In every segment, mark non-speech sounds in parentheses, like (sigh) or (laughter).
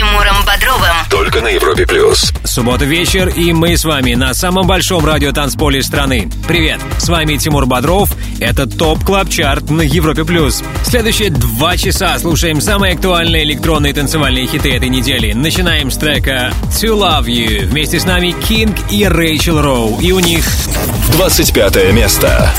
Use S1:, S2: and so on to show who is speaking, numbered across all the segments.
S1: Тимуром Бодровым.
S2: Только на Европе плюс.
S3: Суббота вечер, и мы с вами на самом большом радио танцполе страны. Привет, с вами Тимур Бодров. Это TOP Club Chart на Европе плюс. Следующие два часа слушаем самые актуальные электронные танцевальные хиты этой недели. Начинаем с трека To Love You. Вместе с нами Кинг и Рэйчел Роу. И у них
S2: 25 место.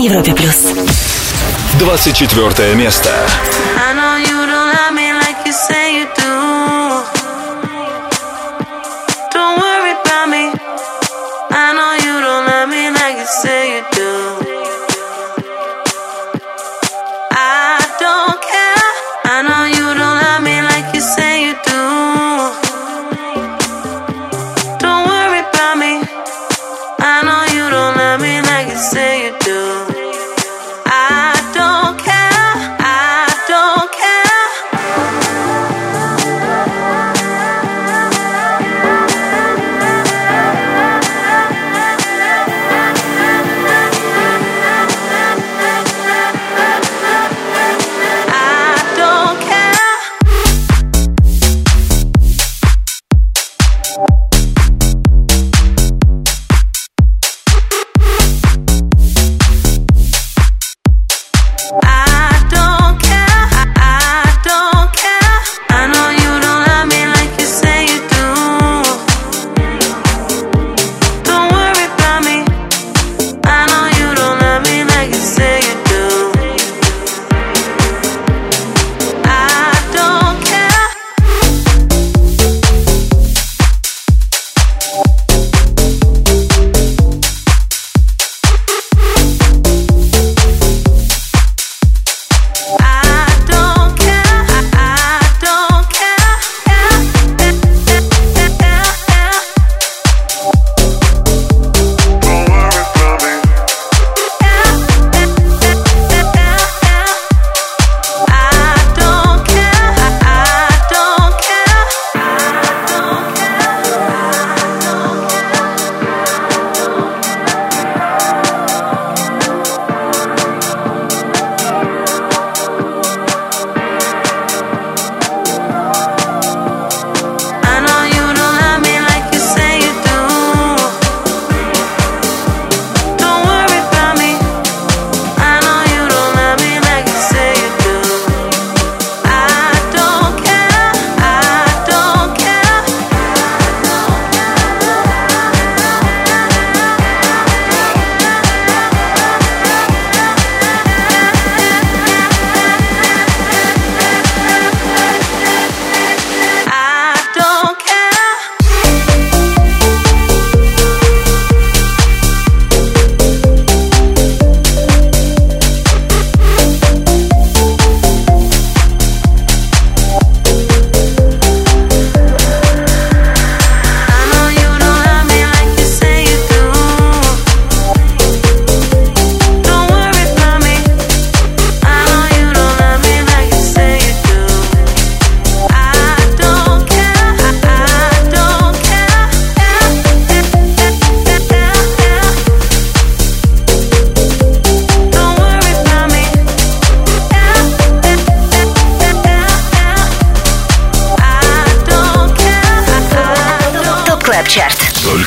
S1: на Европе плюс.
S2: 24 место.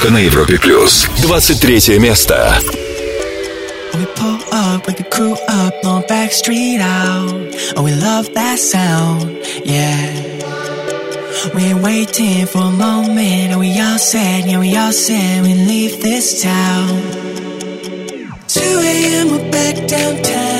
S4: Только на Европе плюс. 23 место.
S5: We pull up with the crew up on back street out. Oh, we love that sound, yeah. We ain't waiting for a moment, and we all said, yeah, we all said we leave this town. 2 a.m. we're back downtown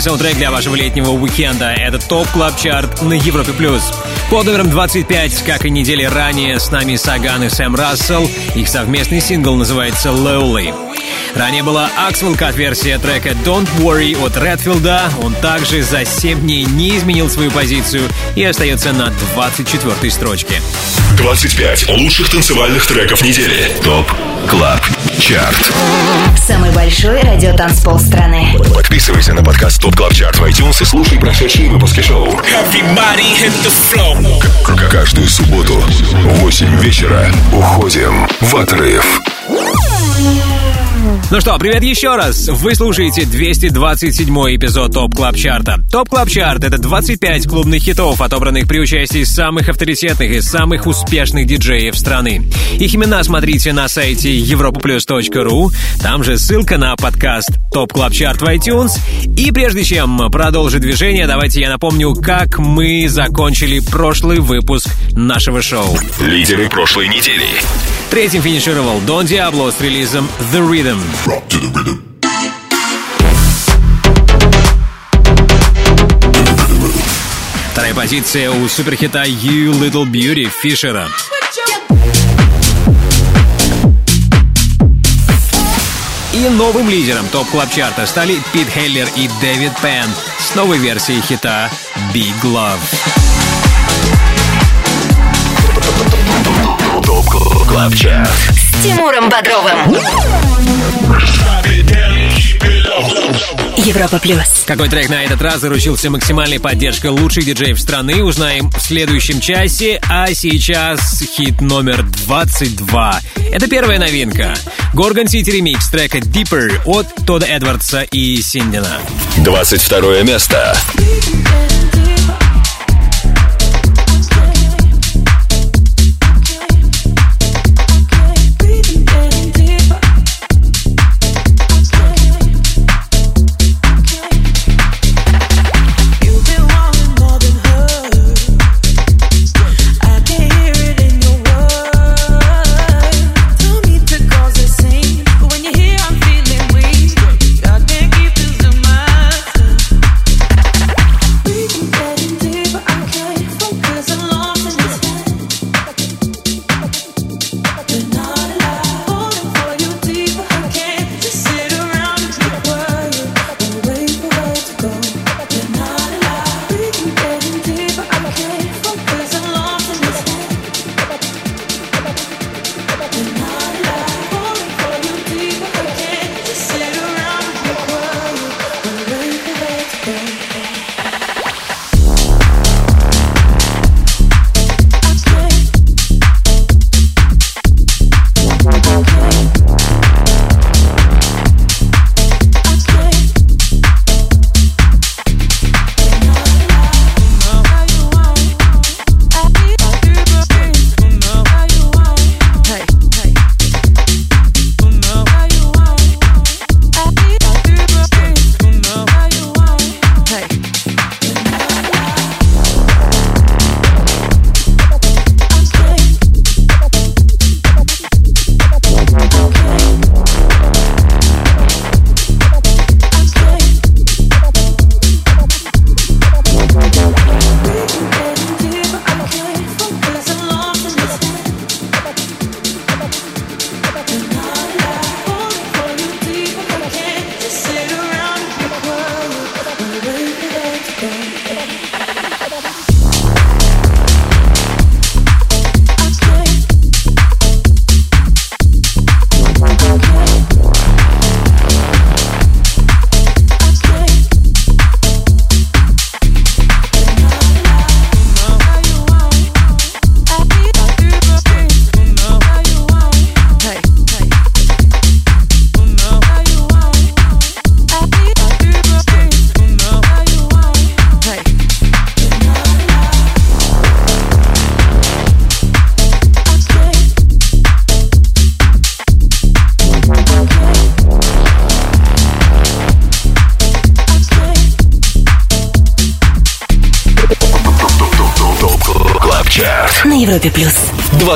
S3: Идеальный саундтрек для вашего летнего уикенда. Это TOP Club Chart на Европе+. плюс. Под номером 25, как и недели ранее, с нами Саган и Сэм Рассел. Их совместный сингл называется «Lowly». Ранее была Axwell Cut версия трека «Don't Worry» от Редфилда. Он также за 7 дней не изменил свою позицию и остается на 24 строчке.
S4: 25 лучших танцевальных треков недели. TOP CLUB Chart.
S1: Самый большой радиотанцпол страны.
S4: Подписывайся на подкаст Top Club Chart в iTunes и слушай прошедшие выпуски шоу. Каждую субботу в 8 вечера уходим в отрыв.
S3: Ну что, привет еще раз! Вы слушаете 227 эпизод Top Club Chart а. ТОП Клаб Чарт — это 25 клубных хитов, отобранных при участии самых авторитетных и самых успешных диджеев страны. Их имена смотрите на сайте europaplus.ru, там же ссылка на подкаст Top Club Chart в iTunes. И прежде чем продолжить движение, давайте я напомню, как мы закончили прошлый выпуск нашего шоу.
S4: Лидеры прошлой недели.
S3: Третьим финишировал Дон Диабло с релизом The Rhythm. Вторая позиция у суперхита You Little Beauty Фишера. И новым лидером топ-клаб-чарта стали Пит Хеллер и Дэвид Пен с новой версией хита Big Love.
S2: С Тимуром Бодровым. Европа плюс.
S3: Какой трек на этот раз заручился максимальной поддержкой лучших диджеев страны, узнаем в следующем часе, а сейчас хит номер 22. Это первая новинка. Горгон Сити ремикс трека Deeper от Тода Эдвардса и Синдина.
S4: 22 место.
S2: место.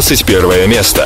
S4: 21 место.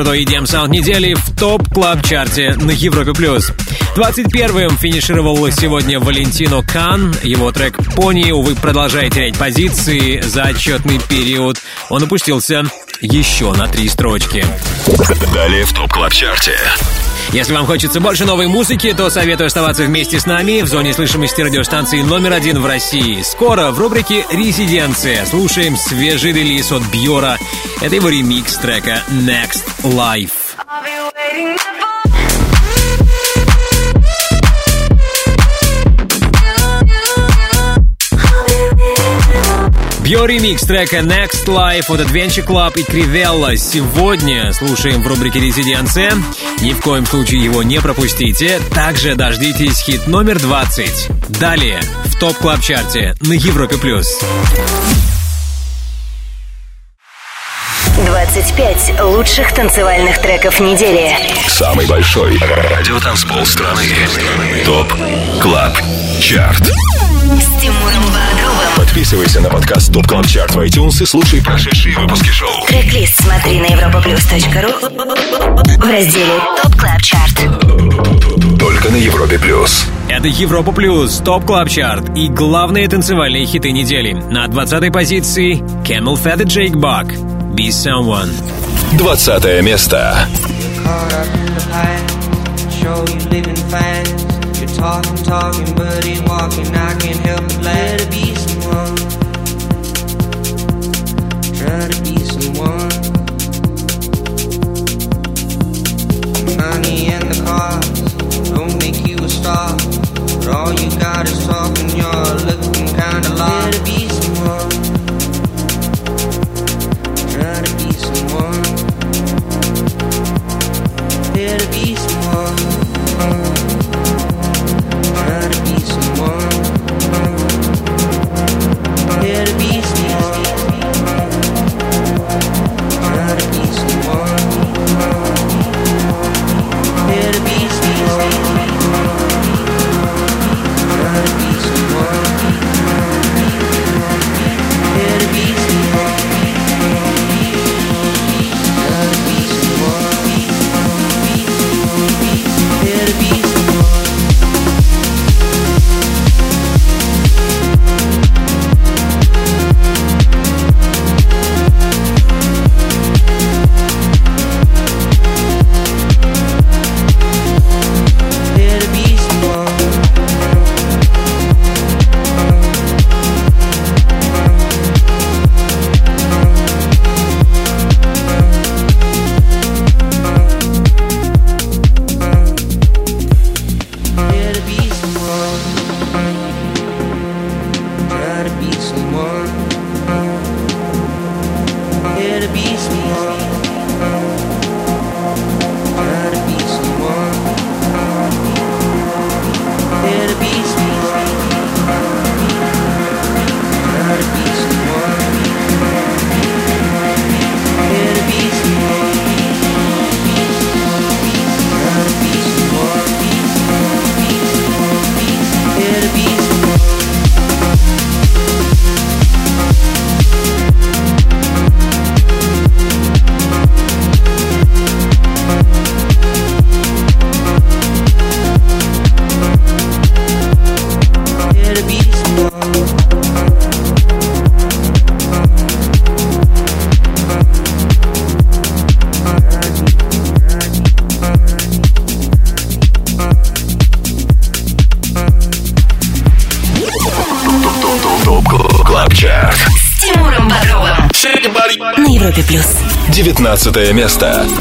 S3: Крутой EDM саунд недели в Top Club Chart е на Европе плюс. 21-м финишировал сегодня Валентино Кан. Его трек «Pony», увы, продолжает терять позиции за отчетный период. Он опустился еще на три строчки.
S2: Далее в Top Club Chart е.
S3: Если вам хочется больше новой музыки, то советую оставаться вместе с нами в зоне слышимости радиостанции номер один в России. Скоро в рубрике «Резиденция» слушаем свежий релиз от Бьора. Это его ремикс трека «Next Life». Бьо ремикс трека Next Life от Adventure Club и Кривелла сегодня слушаем в рубрике «Резиденция». Ни в коем случае его не пропустите. Также дождитесь хит номер 20. Далее в топ клаб чарте на Европе+. плюс.
S1: 25 лучших танцевальных треков недели.
S2: Самый большой радиотанцпол страны. Top Club Chart.
S1: С Тимуром Бодровым.
S2: Подписывайся на подкаст Top Club Chart в iTunes и слушай прошедшие выпуски шоу.
S1: Трек-лист смотри на europaplus.ru в разделе Top Club Chart.
S2: Только на Европе плюс.
S3: Это Европа Плюс, Top Club Chart и главные танцевальные хиты недели. На 20-й позиции CamelPhat и Jake Buck. Be Someone.
S2: 20 место.
S4: caught up in the past. Show you living fast. You're talking, talking, but ain't walking. I can't help but let to be someone. Try to be someone. Money and the cars don't make you a star. But all you got is talking. You're looking kinda lost.
S2: 19 место.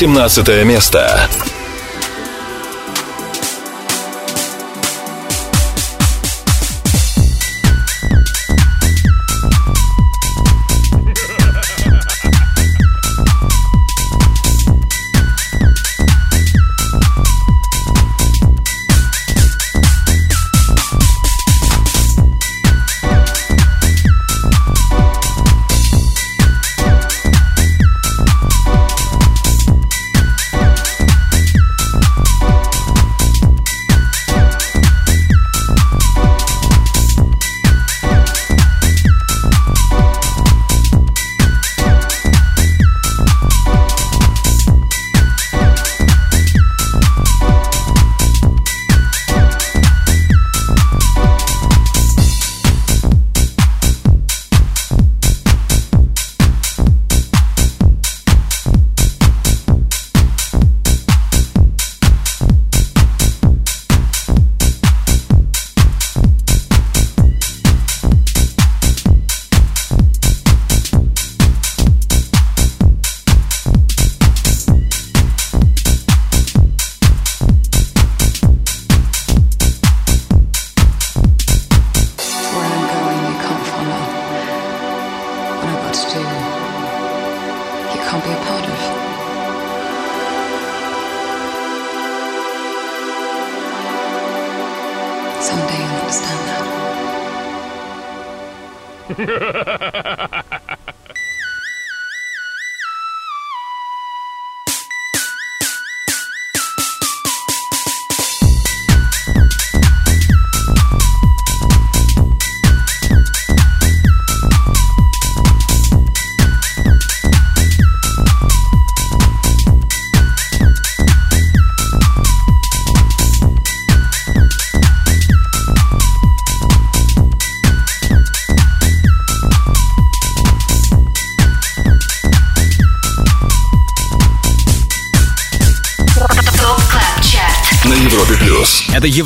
S4: 17 место.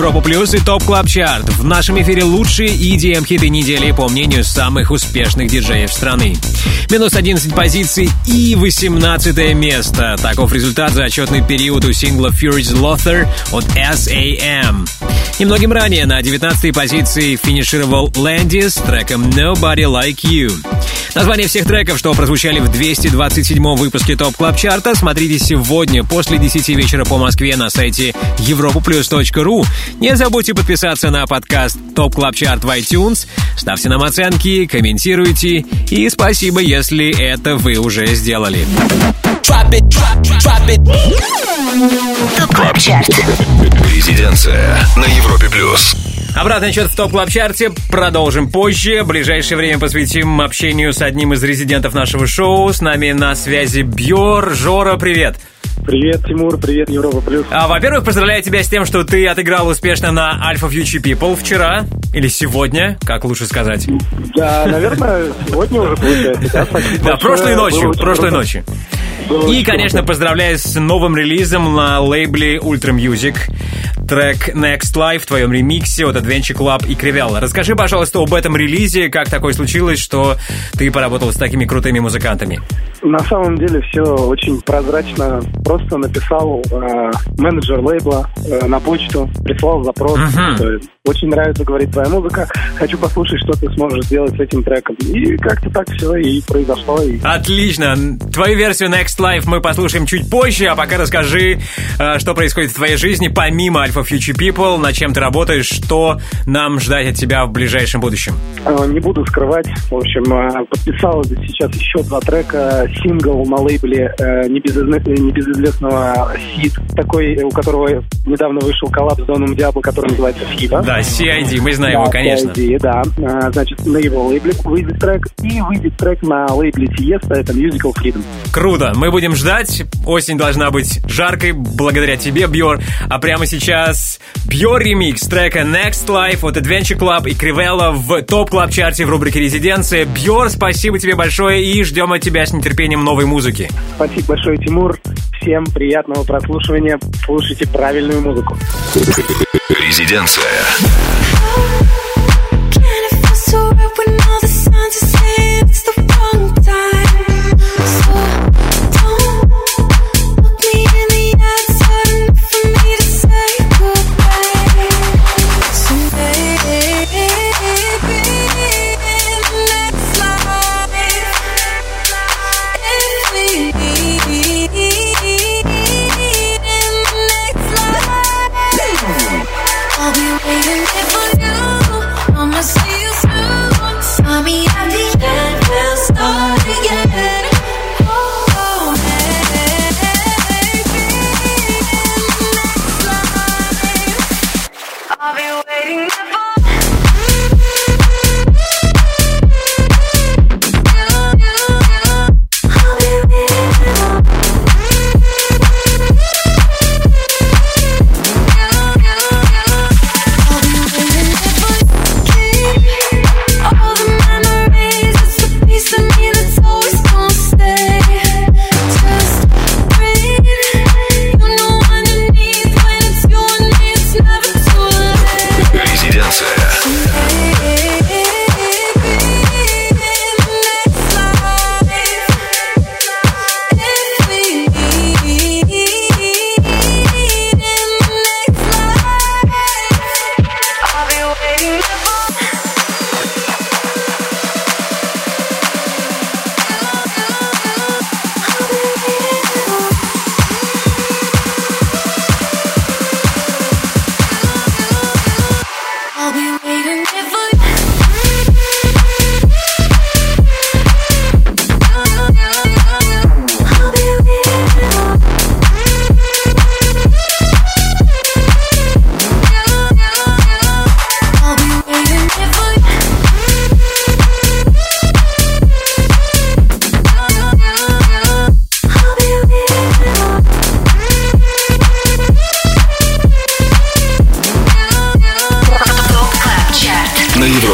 S3: Европа Плюс и Top Club Chart. В нашем эфире лучшие EDM-хиты недели по мнению самых успешных диджеев страны. Минус 11 позиций и 18 место. Таков результат за отчетный период у сингла Fury's Laughter от SAM. Немногим ранее на 19 позиции финишировал Landis с треком Nobody Like You. Название всех треков, что прозвучали в 227 выпуске Top Club Chart а, смотрите сегодня после 10 вечера по Москве на сайте europaplus.ru. Не забудьте подписаться на подкаст Top Club Chart в iTunes, ставьте нам оценки, комментируйте и спасибо, если это вы уже сделали.
S1: Top Club Chart
S4: Резиденция на Европе плюс.
S3: Обратный отсчет в Top Club Chart е продолжим позже. В ближайшее время посвятим общению с одним из резидентов нашего шоу. С нами на связи Бьор. Жора, привет.
S6: Привет, Тимур, привет, Европа Плюс.
S3: А, во-первых, поздравляю тебя с тем, что ты отыграл успешно на Alpha Future People вчера или сегодня, как лучше сказать.
S6: Да, наверное, сегодня уже получается, да?
S3: Прошлой ночью, прошлой
S6: круто.
S3: И, конечно, поздравляю с новым релизом на лейбле Ultra Music. Трек Next Life в твоем ремиксе от Adventure Club и Кривелла. Расскажи, пожалуйста, об этом релизе, как такое случилось, что ты поработал с такими крутыми музыкантами.
S6: На самом деле все очень прозрачно. Просто написал э, менеджер лейбла э, на почту, прислал запрос. Что Очень нравится, говорит, твоя музыка. Хочу послушать, что ты сможешь сделать с этим треком. И как-то так все и произошло. И
S3: Отлично. Твою версию Next Life мы послушаем чуть позже, а пока расскажи, э, что происходит в твоей жизни помимо Alpha Future People, над чем ты работаешь, что нам ждать от тебя в ближайшем будущем.
S6: э, не буду скрывать. В общем, э, подписал сейчас еще два трека сингл на лейбле небезызвестного CID, такой, у которого недавно вышел коллаб с Доном Диабло, который называется Fever.
S3: Да, CID, мы знаем его,
S6: Да,
S3: конечно.
S6: CID, да. Значит, на его лейбле выйдет трек, и выйдет трек на лейбле Тиеста, это Musical Freedom.
S3: Круто, мы будем ждать. Осень должна быть жаркой благодаря тебе, Бьор. А прямо сейчас Бьор ремикс трека Next Life от Adventure Club и Кривелла в топ клаб чарте в рубрике «Резиденция». Бьор, спасибо тебе большое и ждем от тебя с нетерпением новой музыки.
S6: Спасибо большое, Тимур. Всем приятного прослушивания. Слушайте правильную музыку.
S4: Резиденция.
S2: Can it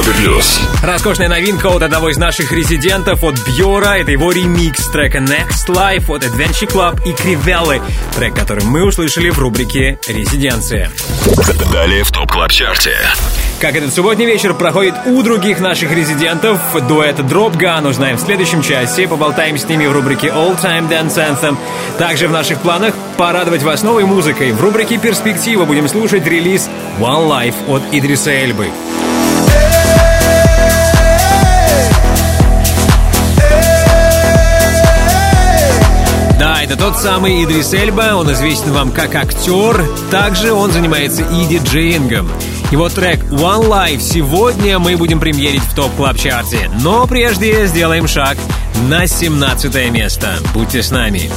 S4: Европе плюс.
S3: Роскошная новинка от одного из наших резидентов, от Бьора. Это его ремикс трека Next Life от Adventure Club и Krewella. Трек, который мы услышали в рубрике «Резиденция».
S4: Далее в Top Club Chart е.
S3: Как этот субботний вечер проходит у других наших резидентов, дуэт Dropgun узнаем в следующем часе, поболтаем с ними в рубрике All Time Dance Anthem. Также в наших планах порадовать вас новой музыкой. В рубрике «Перспектива» будем слушать релиз One Life от Идриса Эльбы. Это тот самый Идрис Эльба, он известен вам как актер, также он занимается и диджеингом. Его трек One Life сегодня мы будем премьерить в топ клаб чарте но прежде сделаем шаг на 17 место. Будьте с нами.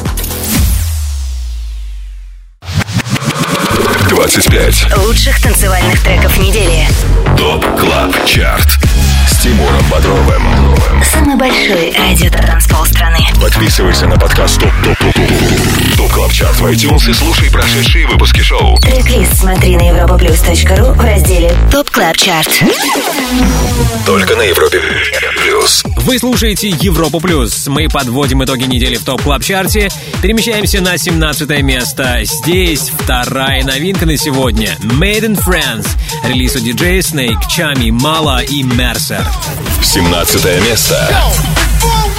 S4: 25.
S1: Лучших танцевальных треков недели.
S4: Top Club Chart. Тимуром Бодровым.
S1: Самый большой радиотанцпол страны.
S4: Подписывайся на подкаст Top Top Top Top Top Club Chart в iTunes и слушай прошедшие выпуски шоу.
S1: Трек-лист смотри на europaplus.ru в разделе Top Club Chart.
S4: Только на Европе плюс.
S3: Вы слушаете Европу Плюс. Мы подводим итоги недели в Top Club Chart е Перемещаемся на 17 место. Здесь вторая новинка на сегодня. Made in France. Релиз от DJ Snake, Чами, Мала и Мерсер.
S4: 17 место.
S7: Before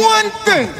S7: one thing.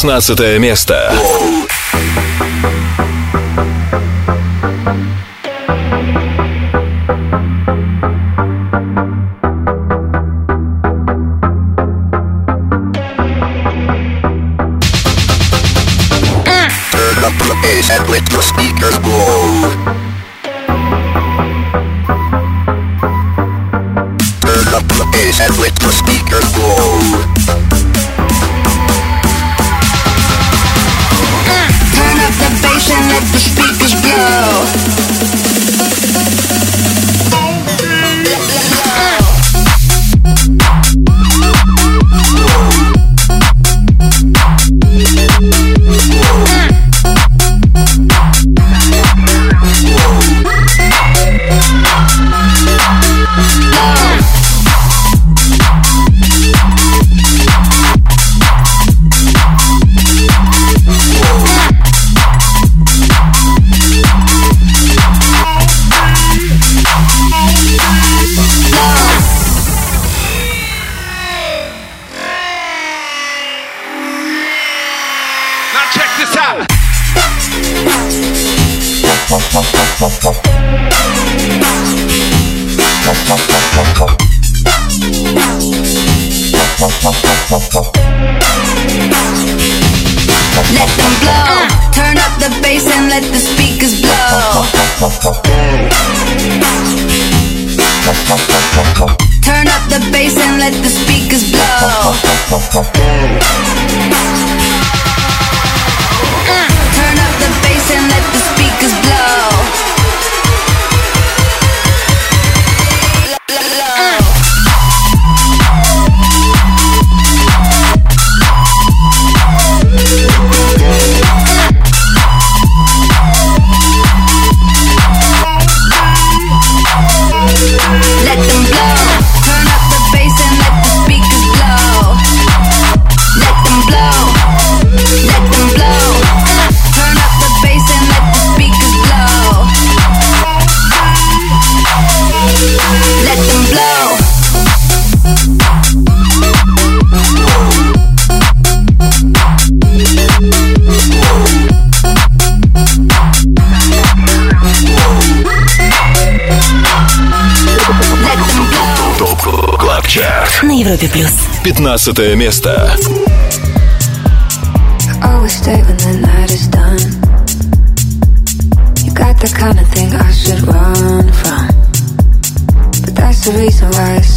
S4: 16 место.
S8: Let
S9: them blow. Turn up the bass and let the speakers blow. Turn up the bass and let the speakers blow. Turn up the bass and let the speakers blow.
S1: Европе плюс.
S4: 15 место.
S10: Always stay when the night is done. You got the kind of thing I should run from. But that's the reason why it's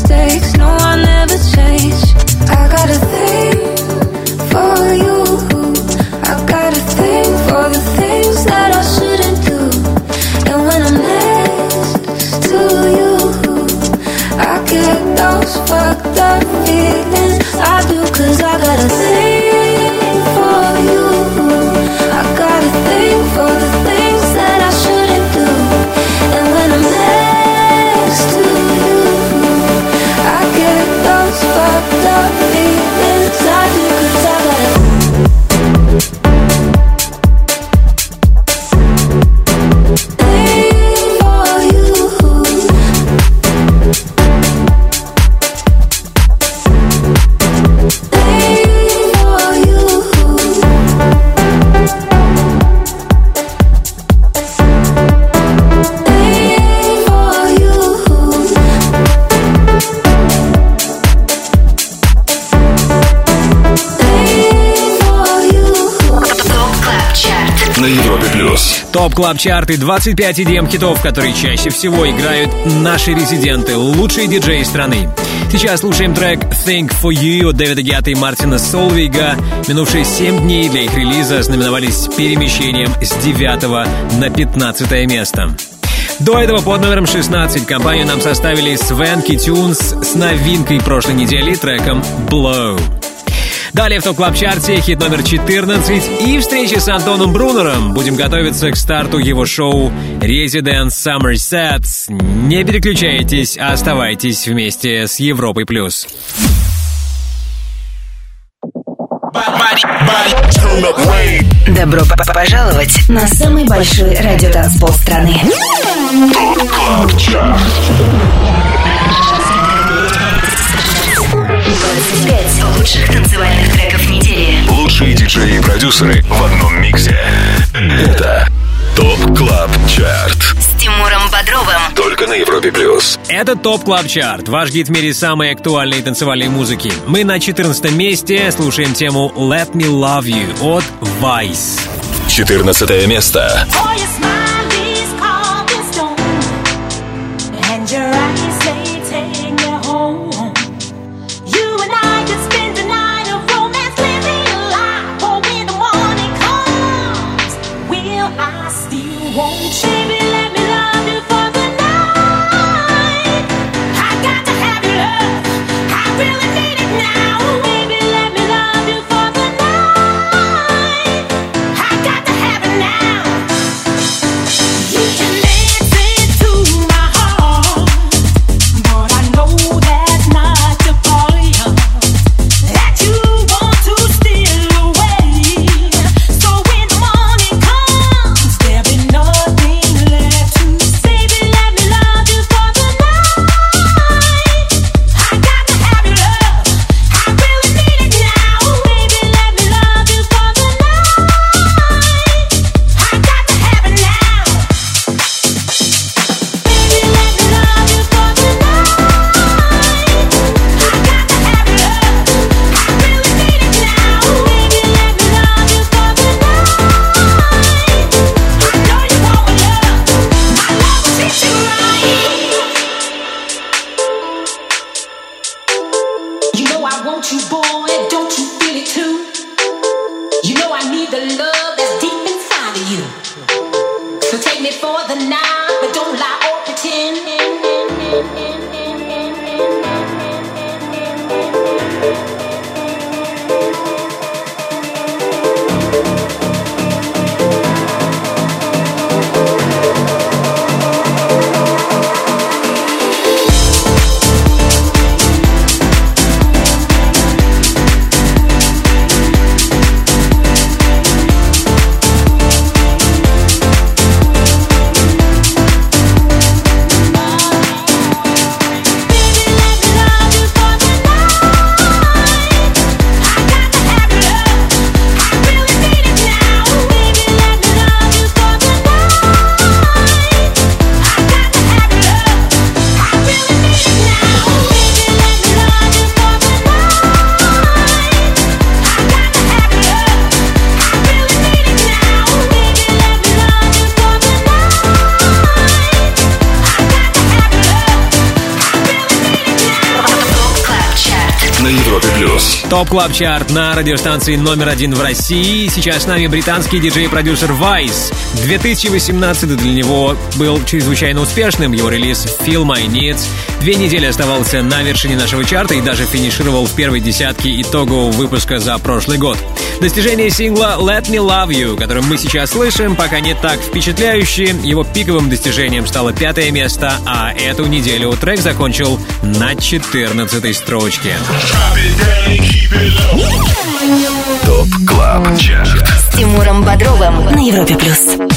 S10: mistakes. No, I never change. I got a
S4: Top
S3: Club Chart и 25 EDM хитов, которые чаще всего играют наши резиденты, лучшие диджеи страны. Сейчас слушаем трек Thing For You от Дэвида Гетта и Мартина Солвига. Минувшие 7 дней для их релиза знаменовались перемещением с 9 на 15 место. До этого под номером 16 компанию нам составили Swanky Tunes с новинкой прошлой недели треком Blow. Далее в Top Club Chart е хит номер 14 и встречи с Антоном Брунером. Будем готовиться к старту его шоу Residence Summer Sets. Не переключайтесь, а оставайтесь вместе с Европой+. плюс.
S1: Добро пожаловать на самый большой радиотанцпол страны. 25 лучших танцевальных треков недели.
S4: Лучшие диджеи и продюсеры в одном миксе. Это Top Club Chart.
S1: С Тимуром Бодровым.
S4: Только на Европе плюс.
S3: Это Top Club Chart, ваш гид в мире самой актуальной танцевальной музыки. Мы на 14 месте слушаем тему Let Me Love You от Vice.
S4: 14 место.
S2: Oh, your smile is carved in stone, and your eyes
S3: Top Club Chart на радиостанции номер один в России. Сейчас с нами британский диджей-продюсер Vice. 2018 для него был чрезвычайно успешным. Его релиз Feel My Needs две недели оставался на вершине нашего чарта и даже финишировал в первой десятке итогового выпуска за прошлый год. Достижение сингла Let Me Love You, которым мы сейчас слышим, пока не так впечатляющие. Его пиковым достижением стало пятое место, а эту неделю трек закончил на 14 строчке.
S4: TOP CLUB CHART
S1: С Тимуром Бодровым на Европе плюс.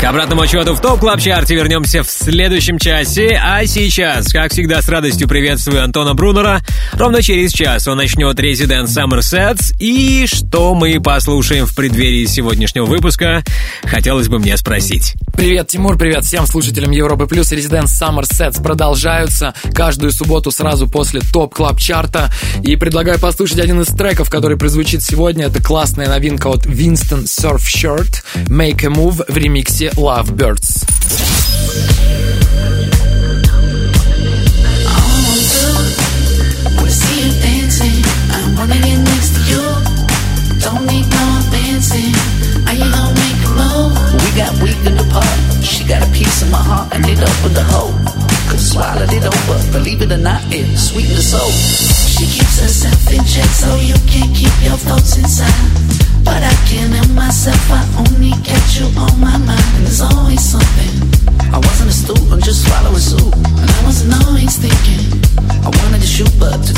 S3: К обратному отсчету в Top Club Chart е вернемся в следующем часе. А сейчас, как всегда, с радостью приветствую Антона Брунера. Ровно через час он начнет Resident Summer Sets. И что мы послушаем в преддверии сегодняшнего выпуска, хотелось бы мне спросить.
S11: Привет, Тимур, привет всем слушателям Европы Плюс. Resident Summer Sets продолжаются каждую субботу сразу после Top Club Chart а. И предлагаю послушать один из треков, который прозвучит сегодня. Это классная новинка от Winston Surfshirt Make a Move в ремиксе Love Birds.
S12: Check so you can't keep your thoughts inside. But I can't help myself. I only catch you on my mind. And there's always something. I wasn't a student, just following suit. And I wasn't always thinking. I wanted to shoot, but to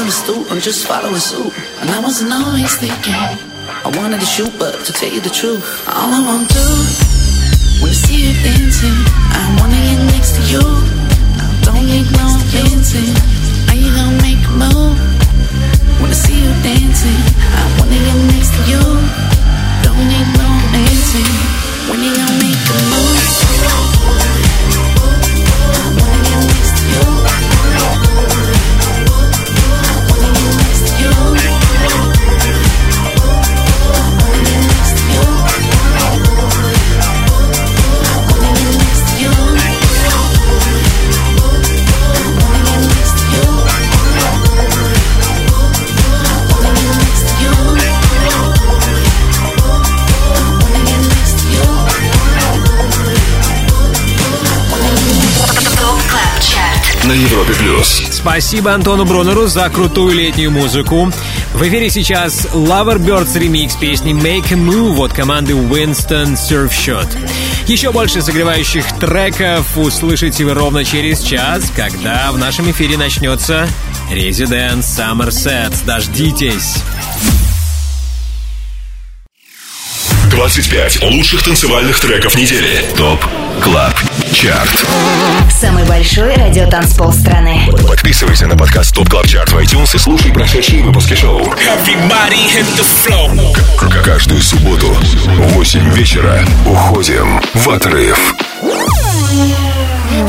S12: wasn't a student, just following suit. And I wasn't always thinking. I wanted to shoot, but to tell you the truth, all I want to do when I see you dancing, I wanna get next to you. I don't need no dancing. Are you gonna make a move? When I see you dancing, I wanna get next to you. Don't need no dancing. When you gonna make a move? You.
S4: На Европе плюс.
S3: Спасибо Антону Брунеру за крутую летнюю музыку. В эфире сейчас Lover Birds ремикс песни Make a Move от команды Winston Surfshot. Еще больше согревающих треков услышите вы ровно через час, когда в нашем эфире начнется Resident Summer Sets. Дождитесь!
S4: 25 лучших танцевальных треков недели. ТОП CLUB CHART.
S1: Самый большой радиотанцпол страны.
S4: Подписывайся на подкаст TOP CLUB CHART в iTunes и слушай прошедшие выпуски шоу.
S13: Everybody hit the floor.
S4: К- Каждую субботу в 8 вечера уходим в отрыв.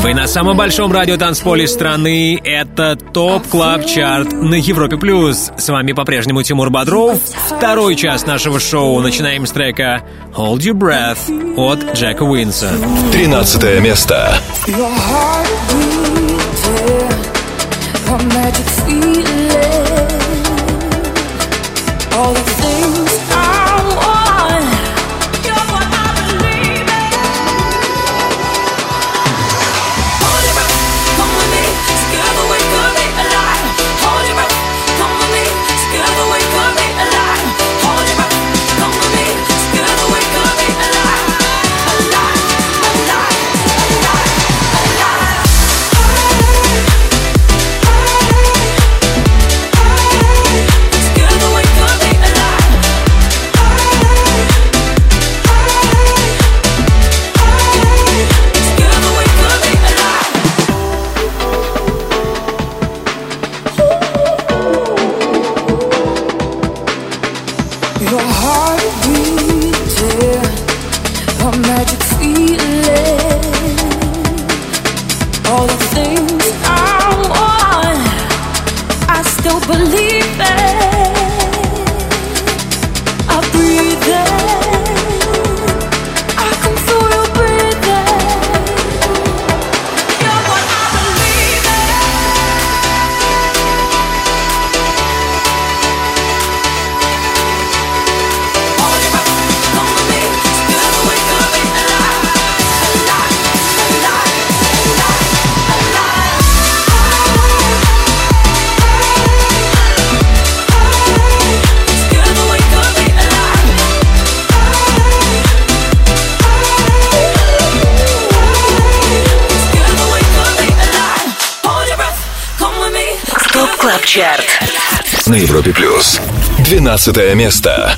S3: Вы на самом большом радио танцполе страны. Это Top Club Chart на Европе+. плюс. С вами по-прежнему Тимур Бодров. Второй час нашего шоу. Начинаем с трека «Hold Your Breath» от Джека Уинса.
S4: 13 место.
S5: Your
S2: magic feeling
S14: 13 место.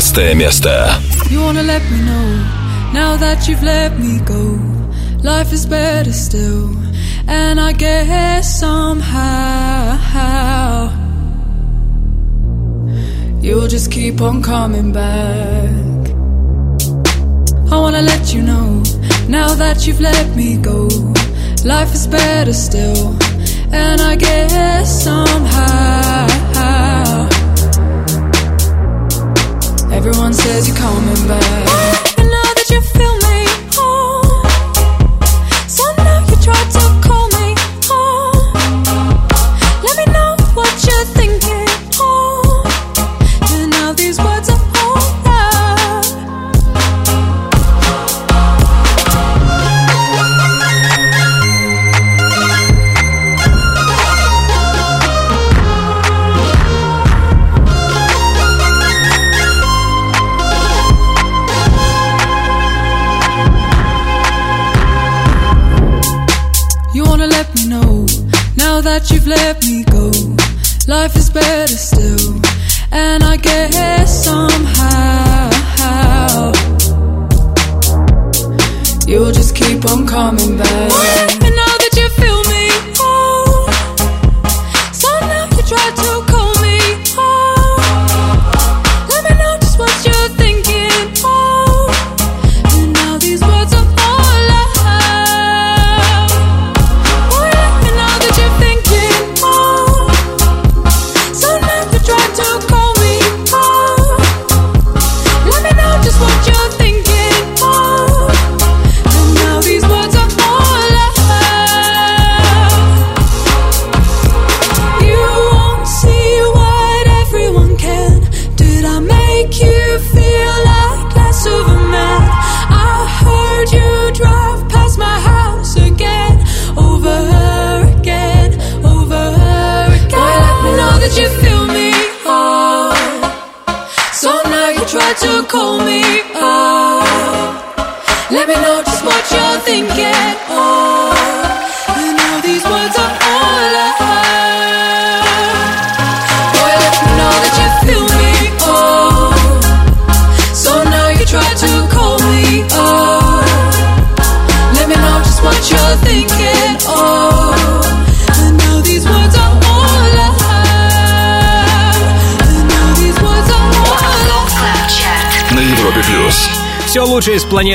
S14: 14 место.
S10: You wanna let me know, now that you've let me go. Life is better still, and I guess somehow you'll just keep on coming back. I wanna let you know, now that you've let me go. Life is better still, and I guess somehow. Everyone says you're coming back. I know that you feel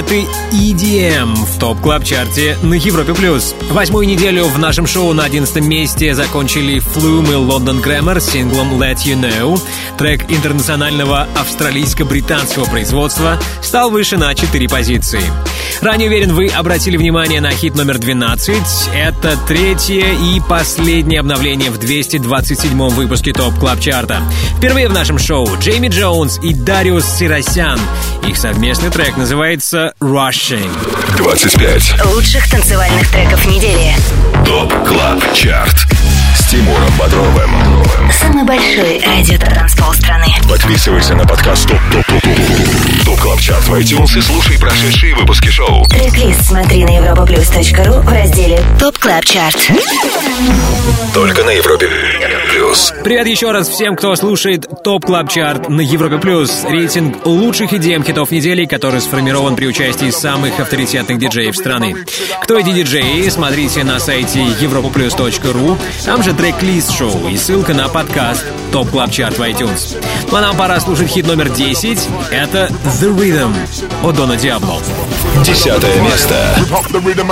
S3: планеты EDM в Top Club Chart е на Европе+. плюс. Восьмую неделю в нашем шоу на 11 месте закончили Flume и London Grammar с синглом Let You Know. Трек интернационального австралийско-британского производства стал выше на 4 позиции. Ранее уверен, вы обратили внимание на хит номер 12. Это третье и последнее обновление в 227 выпуске Top Club Chart а. Впервые в нашем шоу Джейми Джонс и Дариус Сиросян. Их совместный трек называется «Rushing».
S4: 25.
S1: Лучших танцевальных треков недели.
S4: TOP CLUB CHART. Тимуром Бодровым.
S1: Самый большой радиотанцпол страны.
S4: Подписывайся на подкаст TOP TOP TOP TOP TOP CLUB CHART в iTunes и слушай прошедшие выпуски шоу.
S1: Трек-лист смотри на europaplus.ru в разделе Top Club Chart.
S4: Только на Европе плюс.
S3: Привет еще раз всем, кто слушает Top Club Chart на Европе Плюс. Рейтинг лучших EDM хитов недели, который сформирован при участии самых авторитетных диджеев страны. Кто эти диджеи, смотрите на сайте europaplus.ru. Там же трек-лист шоу и ссылка на подкаст Top Club Chart в iTunes. Ну а нам пора слушать хит номер 10. Это The Rhythm от Дона Диабло.
S4: Десятое место.
S15: Rip up the rhythm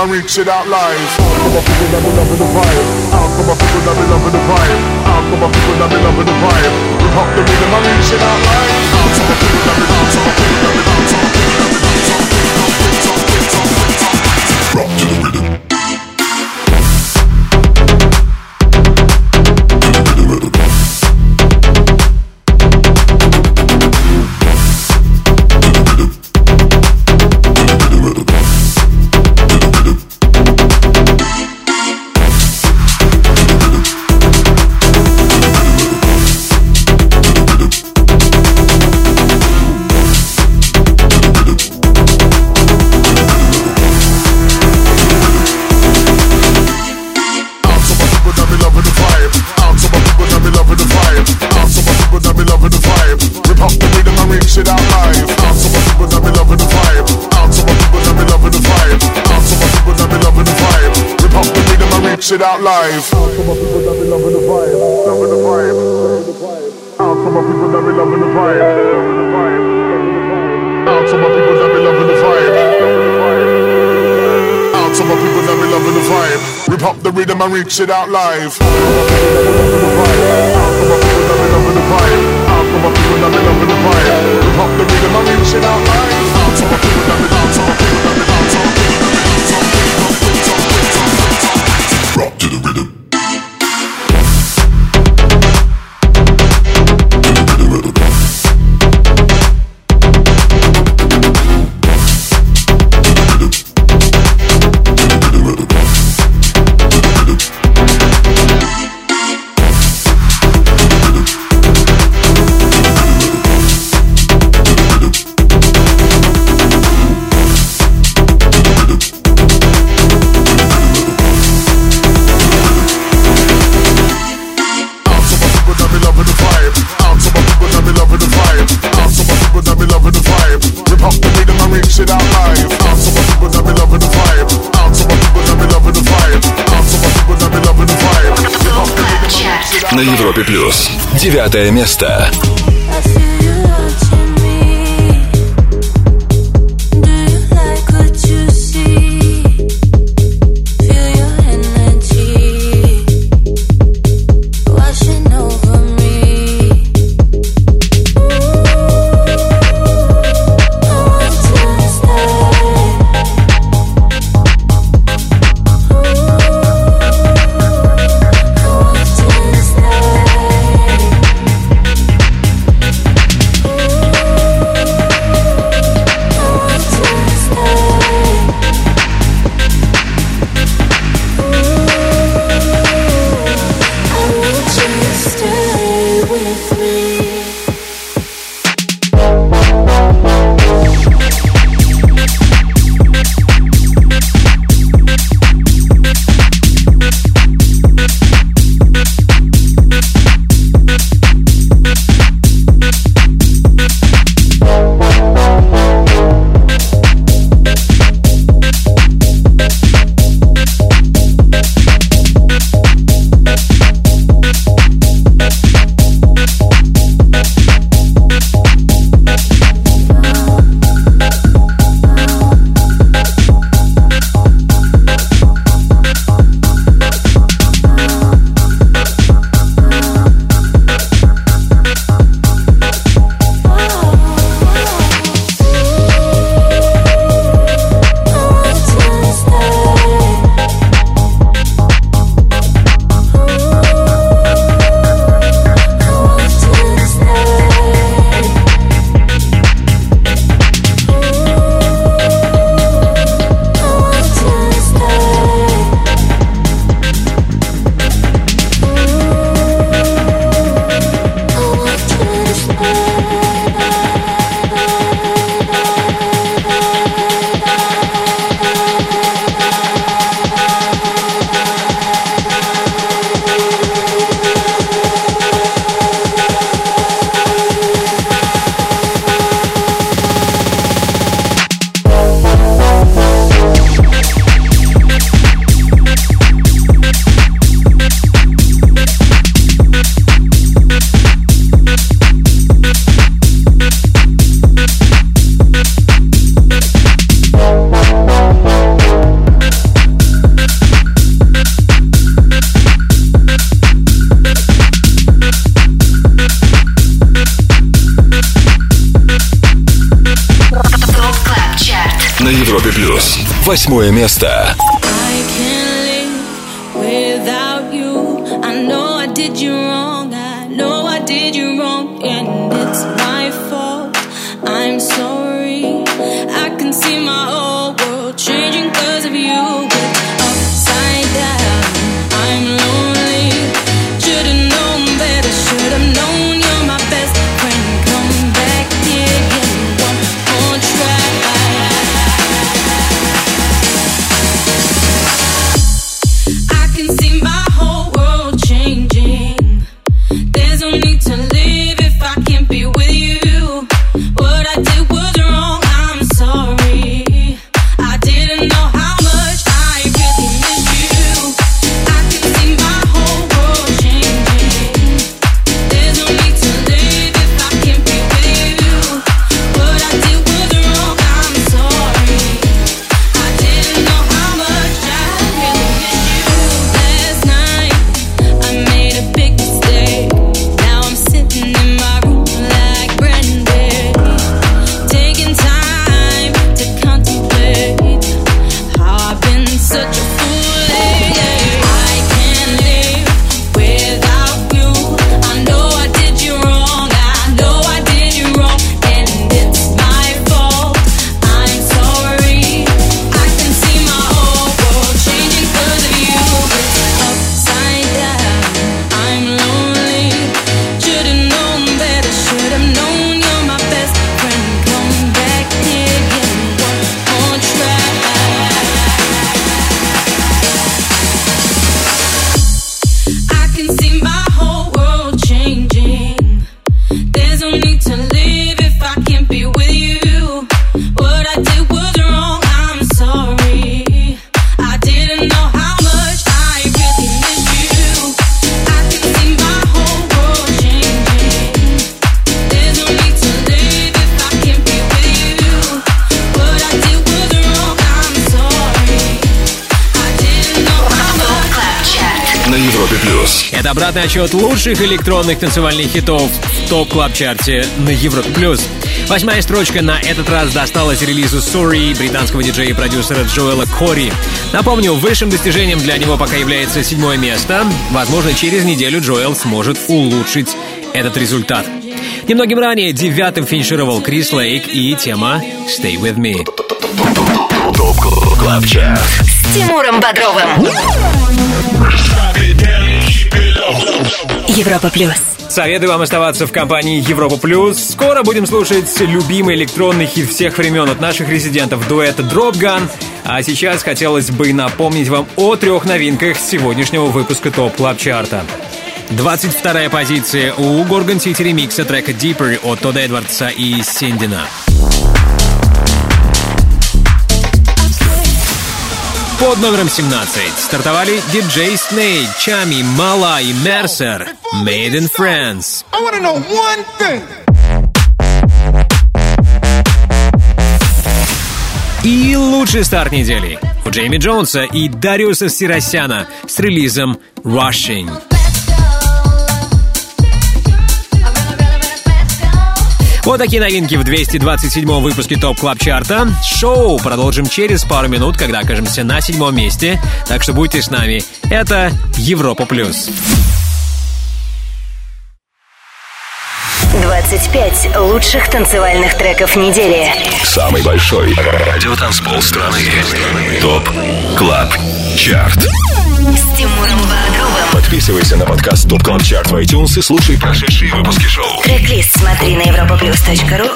S15: live. Out to my people that be loving the vibe. Loving the vibe. Out to my people that be loving the vibe. Out to people that. Loving the vibe. Out to my people that be loving the vibe. Rip up the rhythm and reach it out live. Out to my people that be loving the vibe. Out to my people that be loving the vibe. Rip up the rhythm and reach it out live.
S4: Девятое место. Восьмое место.
S3: Отсчет лучших электронных танцевальных хитов в Top Club Chart е на Европе+. плюс. Восьмая строчка на этот раз досталась релизу Sorry британского диджея и продюсера Джоэла Кори. Напомню, высшим достижением для него пока является седьмое место. Возможно, через неделю Джоэл сможет улучшить этот результат. Немногим ранее девятым финишировал Крис Лейк и тема «Stay With Me».
S4: TOP CLUB
S16: С Тимуром Бодровым. Европа плюс.
S3: Советую вам оставаться в компании Европа Плюс. Скоро будем слушать любимый электронный хит всех времен от наших резидентов дуэта Gun. А сейчас хотелось бы напомнить вам о трех новинках сегодняшнего выпуска Top Club Chart а. 22 позиция у Горгон Сити ремикса трека Deeper от Тодда Эдвардса и Синдена. Под номером 17 стартовали диджей Снейк, Чами, Мала и Мерсер Made in France.
S7: I want to know one thing.
S3: И лучший старт недели у Джейми Джонса и Дариуса Сиросяна с релизом Rushing. Вот такие новинки в 227 выпуске Top Club Chart а. Шоу продолжим через пару минут, когда окажемся на седьмом месте. Так что будьте с нами. Это Европа Плюс.
S16: 25 лучших танцевальных треков недели.
S4: Самый большой радиотанцпол страны. TOP CLUB CHART
S16: С Тимуром Бодровым.
S4: Подписывайся на подкаст TOP CLUB CHART в iTunes и слушай прошедшие выпуски шоу.
S16: Трек-лист смотри на europaplus.ru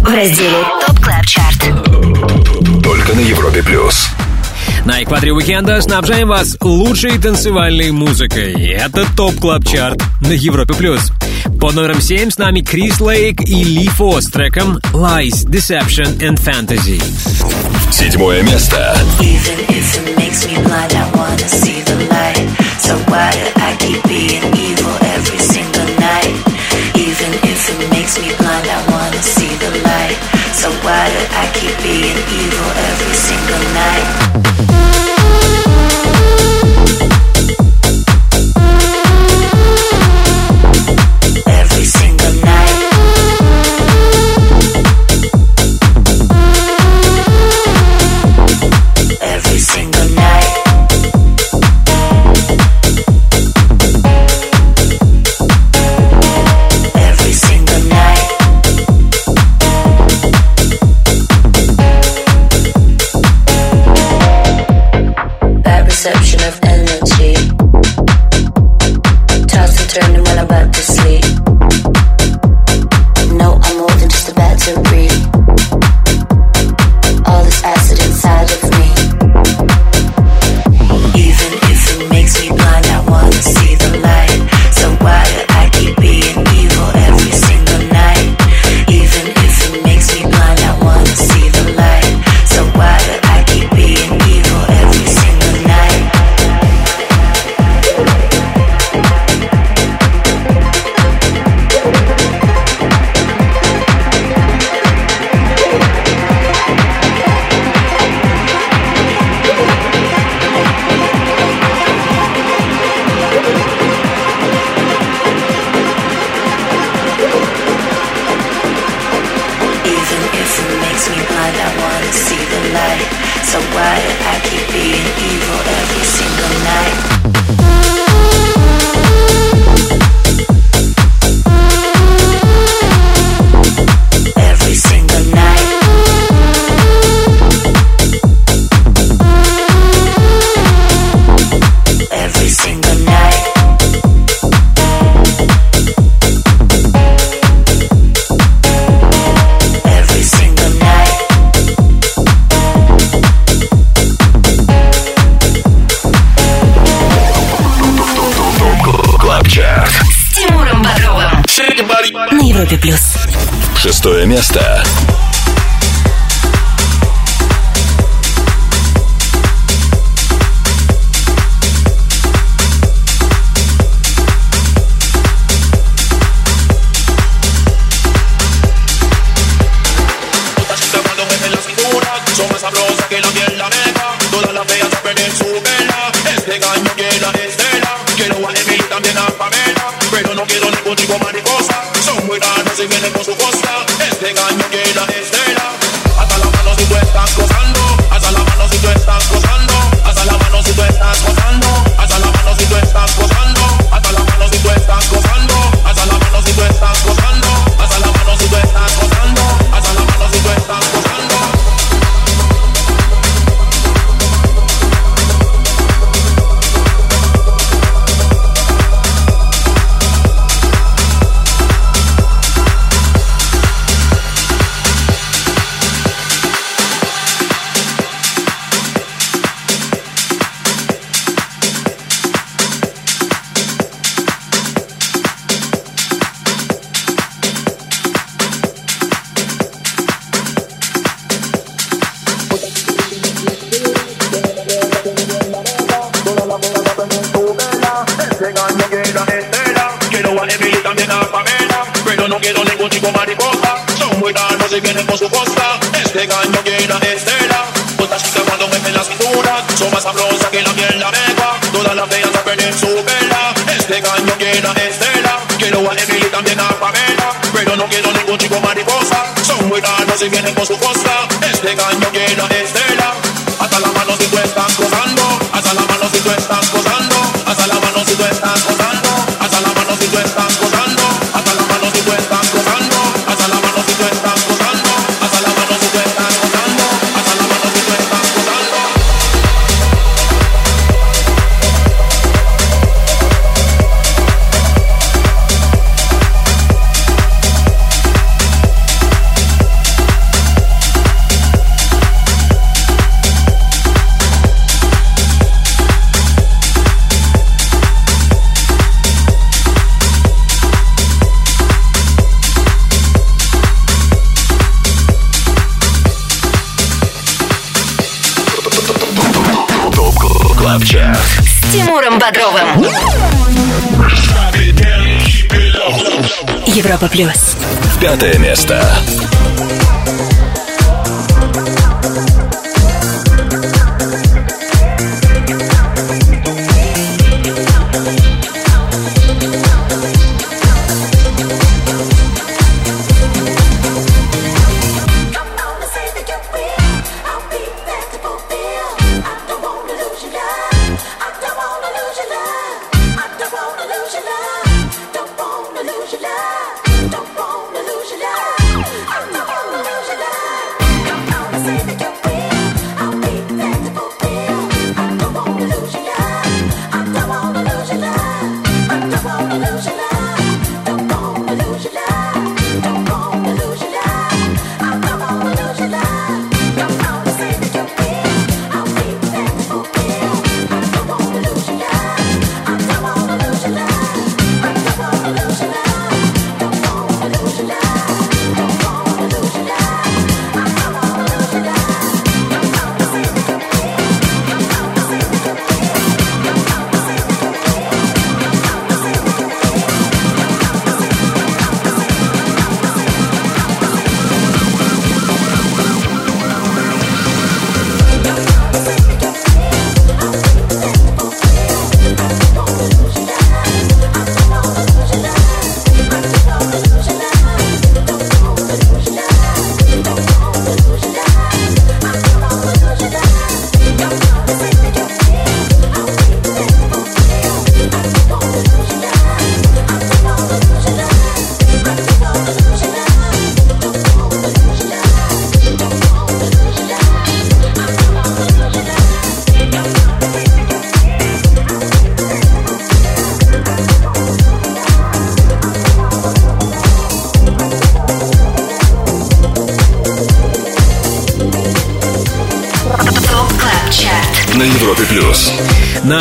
S16: в разделе Top Club Chart.
S4: Только на Европе Плюс.
S3: На экваторе уикенда снабжаем вас лучшей танцевальной музыкой. Это Top Club Chart на Европе+. плюс. Под номером 7 с нами Крис Лейк и Ли Фосс с треком Lies, Deception and Fantasy.
S4: Седьмое место.
S1: Even if it makes me blind, I wanna see the light. So why do I keep being evil every single night?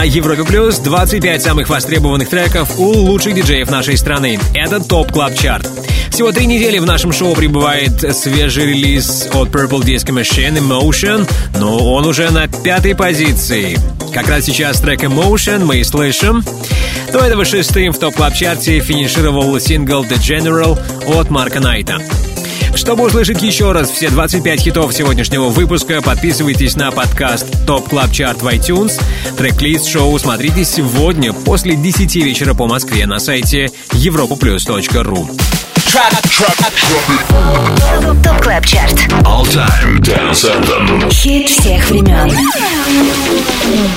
S4: Европе Плюс
S3: 25 самых востребованных треков у лучших диджеев нашей страны. Это Top Club Chart. Всего три недели в нашем шоу пребывает свежий релиз от Purple Disco Machine Emotion, но он уже на пятой позиции. Как раз сейчас трек Emotion мы и слышим. До этого шестым в Top Club Chart е финишировал сингл The General от Марка Найта. Чтобы услышать еще раз все 25 хитов сегодняшнего выпуска, подписывайтесь на подкаст Top Club Chart в iTunes – Трек-лист шоу смотрите сегодня после 10 вечера по Москве на сайте europaplus.ru.
S1: ТОП КЛАБ ЧАРТ
S4: All Time Dance Anthem.
S1: Хит всех времен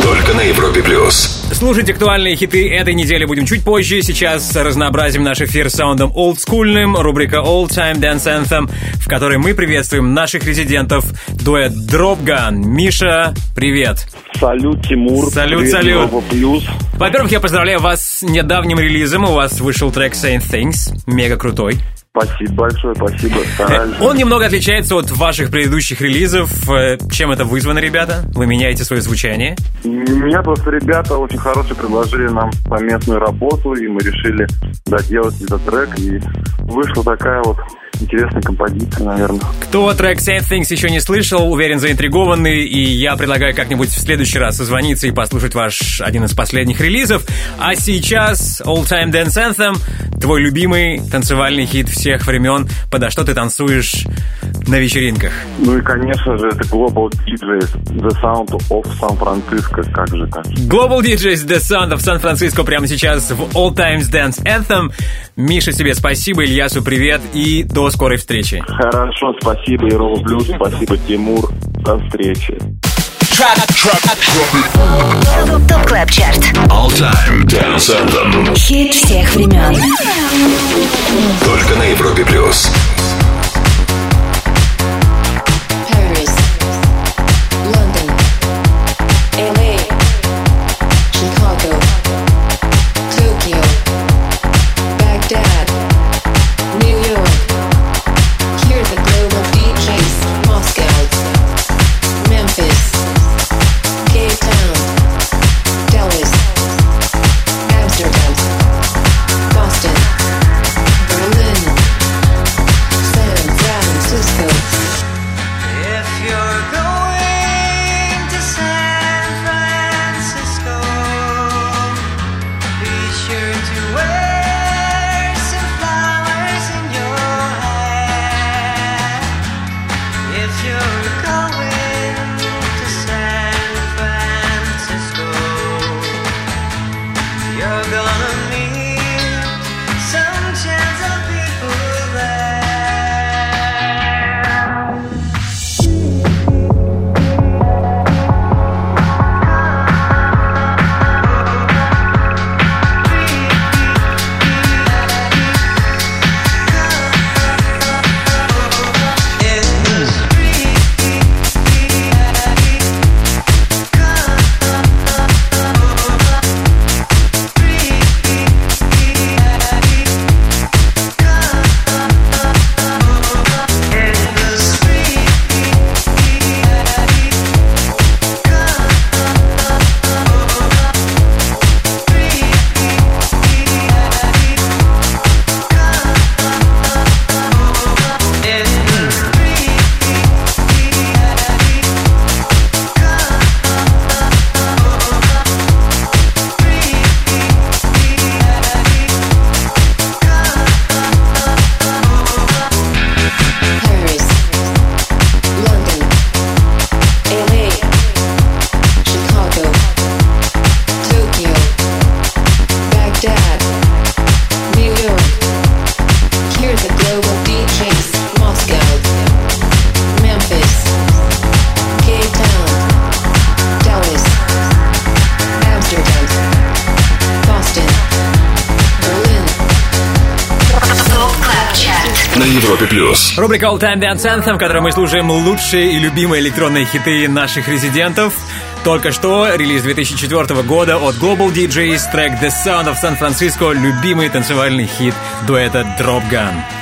S4: Только на Европе плюс.
S3: Слушать актуальные хиты этой недели будем чуть позже. Сейчас разнообразим наш эфир саундом олдскульным. Рубрика Old Time Dance Anthem, в которой мы приветствуем наших резидентов. Дуэт Dropgun. Миша, привет.
S17: Салют, Тимур.
S3: Салют,
S17: Привет,
S3: салют.
S17: Плюс.
S3: Во-первых, я поздравляю вас с недавним релизом. У вас вышел трек Saying Things. Мега крутой.
S17: Спасибо большое, спасибо.
S3: Он немного отличается от ваших предыдущих релизов. Э, Чем это вызвано, ребята? Вы меняете свое звучание?
S17: Меня просто ребята очень хорошие предложили нам совместную работу, и мы решили доделать этот трек, и вышла такая вот интересная композиция, наверное.
S3: Кто трек Saying Things еще не слышал, уверен, заинтригованный, и я предлагаю как-нибудь в следующий раз созвониться и послушать ваш один из последних релизов. А сейчас All Time Dance Anthem, твой любимый танцевальный хит всех времен, подо что ты танцуешь на вечеринках.
S17: Ну и, конечно же, это Global DJs, The Sound of San Francisco, как же так?
S3: Global DJs The Sound of Сан-Франциско прямо сейчас в All Times Dance Anthem. Миша, тебе спасибо, Ильясу привет и до скорой встречи.
S17: Хорошо, спасибо, Европа Плюс, спасибо, Тимур. До встречи.
S1: ТОП КЛАБ ЧАРТ
S4: All Time Dance Anthem.
S1: Хит всех времен
S4: Только на Европе плюс. Европе плюс.
S3: Рубрика All Time Dance Anthem, в которой мы слушаем лучшие и любимые электронные хиты наших резидентов. Только что релиз 2004 года от Global DJs трек The Sound of San Francisco, любимый танцевальный хит дуэта Drop Gun.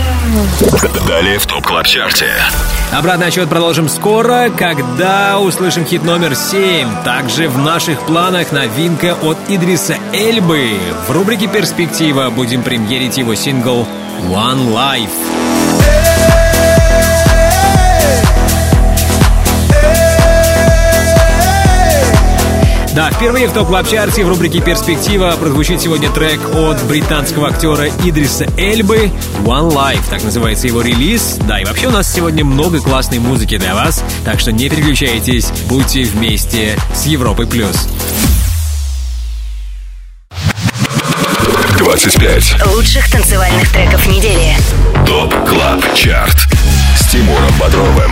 S5: Далее в Top Club Chart е.
S3: Обратный отсчет продолжим скоро, когда услышим хит номер 7. Также в наших планах новинка от Идриса Эльбы. В рубрике «Перспектива» будем премьерить его сингл «One Life». Да, впервые в Top Club Chart е в рубрике «Перспектива» прозвучит сегодня трек от британского актера Идриса Эльбы «One Life», так называется его релиз. Да, и вообще у нас сегодня много классной музыки для вас, так что не переключайтесь, будьте вместе с Европой+. плюс.
S5: 25.
S1: Лучших танцевальных треков недели.
S5: Top Club Chart. Тимуром Бодровым.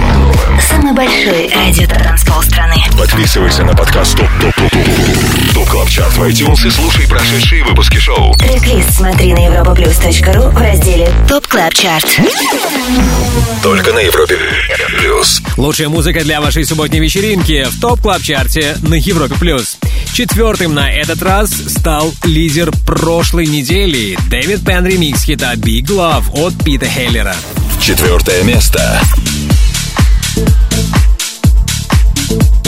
S1: Самый большой радио-танцпол страны.
S5: Подписывайся на подкаст Top Top Top Top Top Club Chart в iTunes и слушай прошедшие выпуски шоу.
S1: Трек-лист смотри на europaplus.ru в разделе Top Club Chart.
S5: Только на Европе Плюс.
S3: Лучшая музыка для вашей субботней вечеринки в Top Club Chart е на Европе+. плюс. Четвертым на этот раз стал лидер прошлой недели Дэвид Пен ремикс хита Big Love от Пита Хеллера.
S5: Четвертое место.
S1: ТОП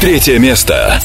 S5: Третье место.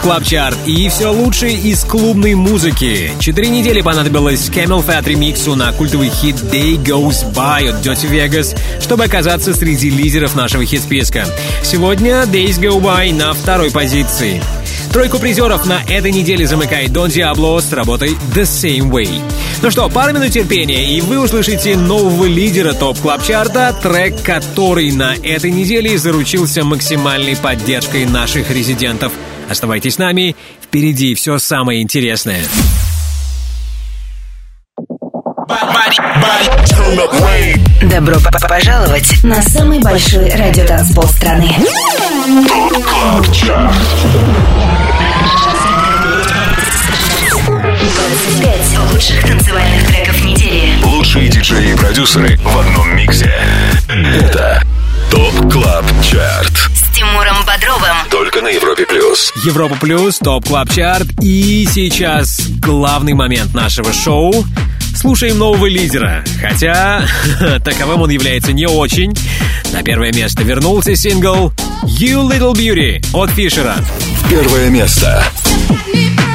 S3: Top Club Chart и все лучшее из клубной музыки. Четыре недели понадобилось CamelPhat ремиксу на культовый хит Day Goes By от Dirty Vegas, чтобы оказаться среди лидеров нашего хит-списка. Сегодня Days Go By на второй позиции. Тройку призеров на этой неделе замыкает Дон Диабло с работой The Same Way. Ну что, пару минут терпения, и вы услышите нового лидера Top Club Chart а трек, который на этой неделе заручился максимальной поддержкой наших резидентов. Оставайтесь с нами, впереди все самое интересное.
S1: Добро п- п- пожаловать на самый большой радиотанцпол страны. 25 лучших танцевальных треков недели.
S4: Лучшие диджеи и продюсеры в одном миксе. Это Top Club
S1: Chart. Тимуром Бодровым.
S4: Только на Европе Плюс.
S3: Европа Плюс, Top Club Chart. И сейчас главный момент нашего шоу. Слушаем нового лидера. Хотя (laughs) таковым он является не очень. На первое место вернулся сингл You Little Beauty от Фишера.
S4: Первое место. На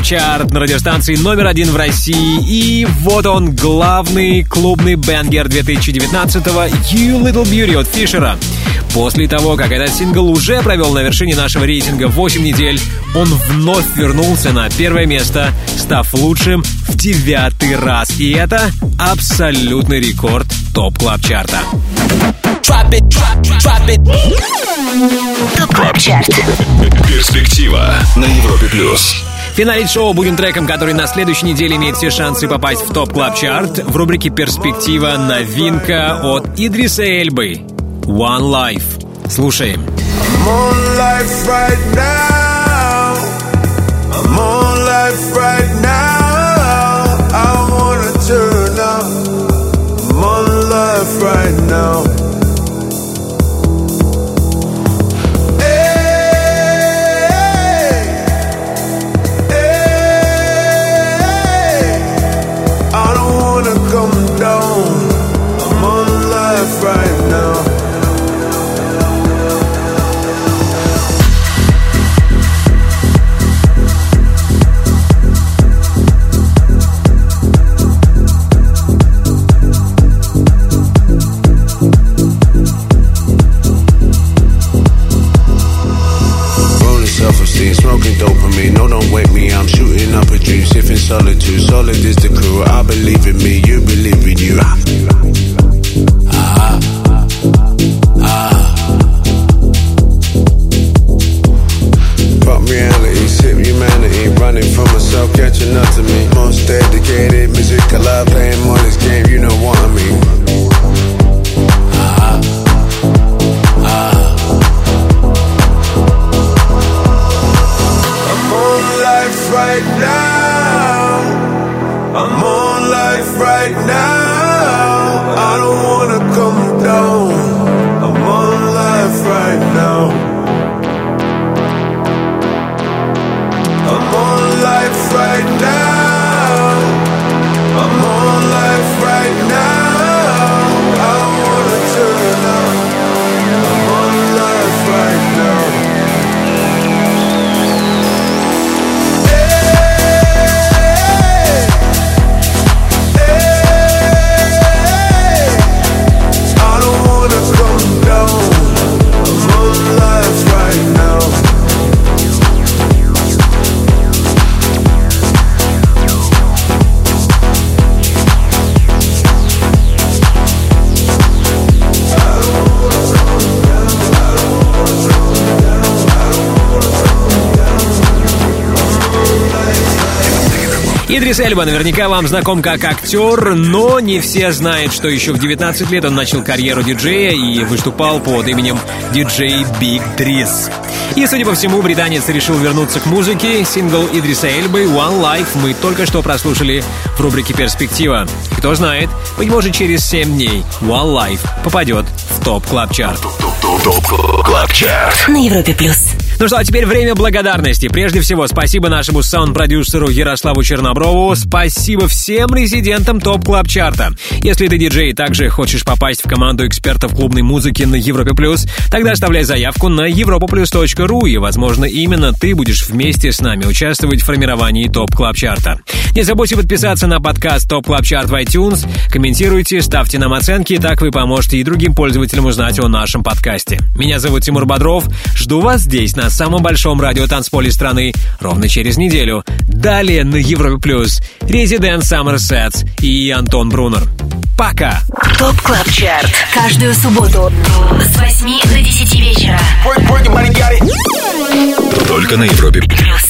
S3: Club Chart на радиостанции номер один в России. И вот он, главный клубный banger 2019-го You Little Beauty от Фишера. После того, как этот сингл уже провел на вершине нашего рейтинга 8 недель, он вновь вернулся на первое место, став лучшим в девятый раз. И это абсолютный рекорд Top
S1: Club Chart а.
S4: Перспектива на Европе Плюс.
S3: Финалить шоу будем треком, который на следующей неделе имеет все шансы попасть в топ клаб чарт в рубрике «Перспектива. Новинка» от Идриса Эльбы. One Life. Слушаем.
S18: I'm on life right now.
S3: Эльба наверняка вам знаком как актер, но не все знают, что еще в 19 лет он начал карьеру диджея и выступал под именем диджей Биг Дрис. И, судя по всему, британец решил вернуться к музыке. Сингл Идриса Эльбы «One Life» мы только что прослушали в рубрике «Перспектива». Кто знает, быть может, через 7 дней «One Life» попадет в Top Club Chart
S4: Club Chart.
S1: На Европе плюс.
S3: Ну что, а теперь время благодарности. Прежде всего, спасибо нашему саунд-продюсеру Ярославу Черноброву. Спасибо всем резидентам Top Club Chart а. Если ты диджей и также хочешь попасть в команду экспертов клубной музыки на Европе Плюс, тогда оставляй заявку на europaplus.ru и, возможно, именно ты будешь вместе с нами участвовать в формировании Top Club Chart а. Не забудьте подписаться на подкаст Top Club Chart в iTunes, комментируйте, ставьте нам оценки, так вы поможете и другим пользователям узнать о нашем подкасте. Меня зовут Тимур Бодров. Жду вас здесь, на самом большом радио танцполе страны, ровно через неделю. Далее на Европе Плюс Резидент Саммерсетс и Антон Брунер. Пока!
S1: Top Club Chart. Каждую субботу с 8 до 10 вечера.
S4: Только на Европе
S1: Плюс.